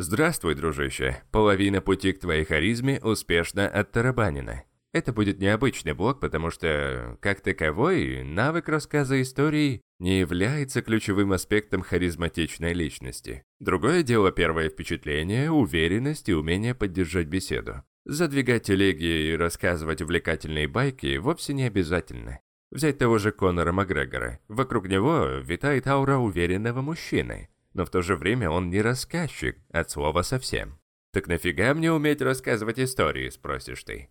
Здравствуй, дружище. Половина пути к твоей харизме успешно оттарабанена. Это будет необычный блок, потому что, как таковой, навык рассказа истории не является ключевым аспектом харизматичной личности. Другое дело первое впечатление, уверенность и умение поддержать беседу. Задвигать телеги и рассказывать увлекательные байки вовсе не обязательно. Взять того же Конора Макгрегора. Вокруг него витает аура уверенного мужчины но в то же время он не рассказчик, от слова совсем. Так нафига мне уметь рассказывать истории, спросишь ты?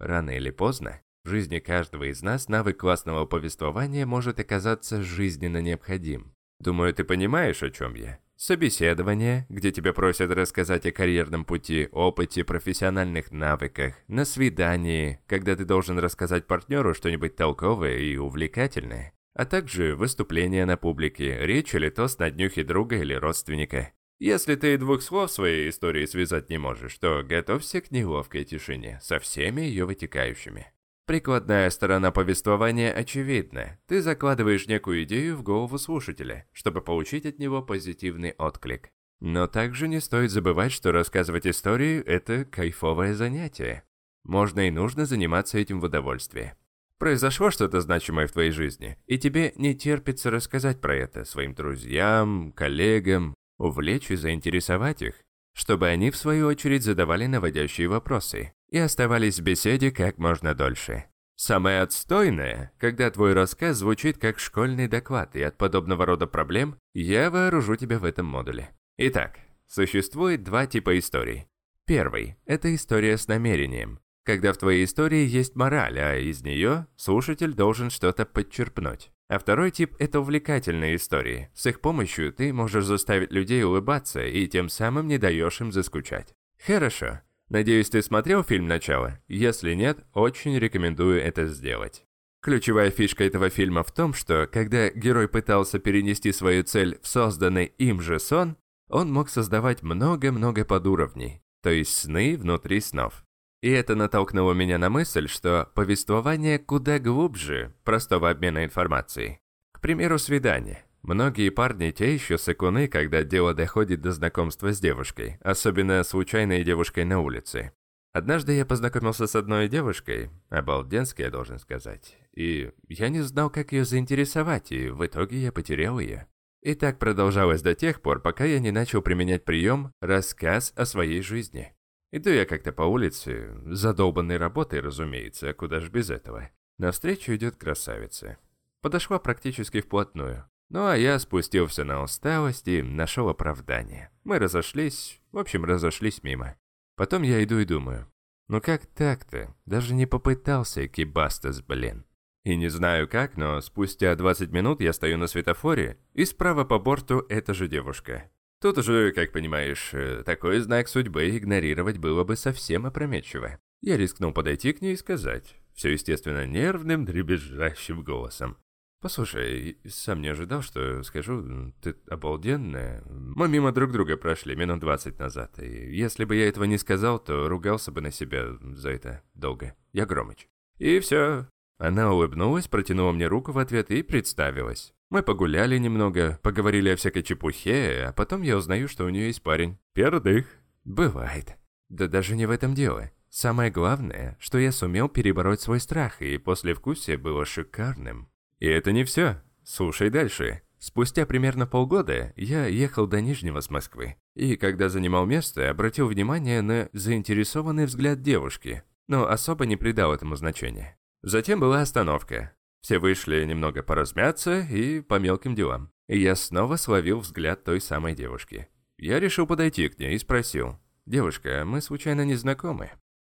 Рано или поздно в жизни каждого из нас навык классного повествования может оказаться жизненно необходим. Думаю, ты понимаешь, о чем я. Собеседование, где тебя просят рассказать о карьерном пути, опыте, профессиональных навыках. На свидании, когда ты должен рассказать партнеру что-нибудь толковое и увлекательное а также выступления на публике, речь или тост на днюхе друга или родственника. Если ты двух слов своей истории связать не можешь, то готовься к неловкой тишине со всеми ее вытекающими. Прикладная сторона повествования очевидна. Ты закладываешь некую идею в голову слушателя, чтобы получить от него позитивный отклик. Но также не стоит забывать, что рассказывать истории – это кайфовое занятие. Можно и нужно заниматься этим в удовольствие. Произошло что-то значимое в твоей жизни, и тебе не терпится рассказать про это своим друзьям, коллегам, увлечь и заинтересовать их, чтобы они в свою очередь задавали наводящие вопросы и оставались в беседе как можно дольше. Самое отстойное, когда твой рассказ звучит как школьный доклад, и от подобного рода проблем я вооружу тебя в этом модуле. Итак, существует два типа историй. Первый – это история с намерением, когда в твоей истории есть мораль, а из нее слушатель должен что-то подчерпнуть. А второй тип – это увлекательные истории. С их помощью ты можешь заставить людей улыбаться и тем самым не даешь им заскучать. Хорошо. Надеюсь, ты смотрел фильм «Начало»? Если нет, очень рекомендую это сделать. Ключевая фишка этого фильма в том, что когда герой пытался перенести свою цель в созданный им же сон, он мог создавать много-много подуровней, то есть сны внутри снов. И это натолкнуло меня на мысль, что повествование куда глубже простого обмена информацией. К примеру, свидание. Многие парни те еще сыкуны, когда дело доходит до знакомства с девушкой, особенно случайной девушкой на улице. Однажды я познакомился с одной девушкой, обалденской, я должен сказать, и я не знал, как ее заинтересовать, и в итоге я потерял ее. И так продолжалось до тех пор, пока я не начал применять прием «рассказ о своей жизни». Иду я как-то по улице, задолбанной работой, разумеется, а куда ж без этого. Навстречу идет красавица. Подошла практически вплотную. Ну а я спустился на усталость и нашел оправдание. Мы разошлись, в общем, разошлись мимо. Потом я иду и думаю, ну как так-то? Даже не попытался кибастас, блин. И не знаю как, но спустя 20 минут я стою на светофоре, и справа по борту эта же девушка. Тут уже, как понимаешь, э, такой знак судьбы игнорировать было бы совсем опрометчиво. Я рискнул подойти к ней и сказать, все естественно нервным, дребезжащим голосом. «Послушай, сам не ожидал, что скажу, ты обалденная. Мы мимо друг друга прошли минут двадцать назад, и если бы я этого не сказал, то ругался бы на себя за это долго. Я Громыч». И все. Она улыбнулась, протянула мне руку в ответ и представилась. Мы погуляли немного, поговорили о всякой чепухе, а потом я узнаю, что у нее есть парень. Пердых. Бывает. Да даже не в этом дело. Самое главное, что я сумел перебороть свой страх, и послевкусие было шикарным. И это не все. Слушай дальше. Спустя примерно полгода я ехал до Нижнего с Москвы, и когда занимал место, обратил внимание на заинтересованный взгляд девушки, но особо не придал этому значения. Затем была остановка. Все вышли немного поразмяться и по мелким делам. И я снова словил взгляд той самой девушки. Я решил подойти к ней и спросил. «Девушка, мы случайно не знакомы?»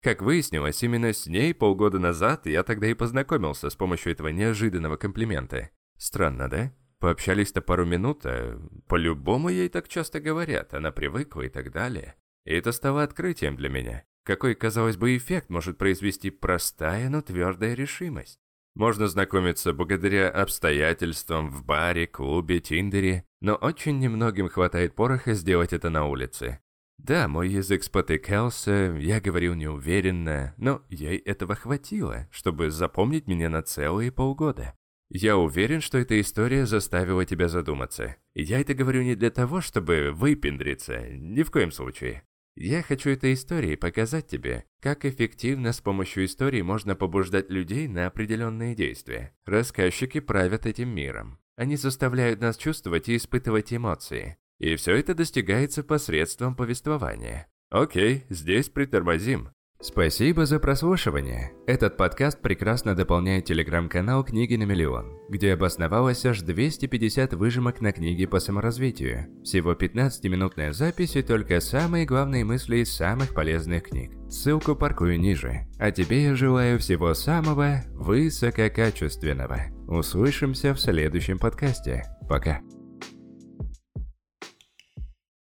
Как выяснилось, именно с ней полгода назад я тогда и познакомился с помощью этого неожиданного комплимента. Странно, да? Пообщались-то пару минут, а по-любому ей так часто говорят, она привыкла и так далее. И это стало открытием для меня. Какой, казалось бы, эффект может произвести простая, но твердая решимость? Можно знакомиться благодаря обстоятельствам в баре, клубе, тиндере, но очень немногим хватает пороха сделать это на улице. Да, мой язык спотыкался, я говорил неуверенно, но ей этого хватило, чтобы запомнить меня на целые полгода. Я уверен, что эта история заставила тебя задуматься. Я это говорю не для того, чтобы выпендриться, ни в коем случае. Я хочу этой историей показать тебе, как эффективно с помощью истории можно побуждать людей на определенные действия. Рассказчики правят этим миром. Они заставляют нас чувствовать и испытывать эмоции. И все это достигается посредством повествования. Окей, здесь притормозим. Спасибо за прослушивание. Этот подкаст прекрасно дополняет телеграм-канал «Книги на миллион», где обосновалось аж 250 выжимок на книги по саморазвитию. Всего 15-минутная запись и только самые главные мысли из самых полезных книг. Ссылку паркую ниже. А тебе я желаю всего самого высококачественного. Услышимся в следующем подкасте. Пока.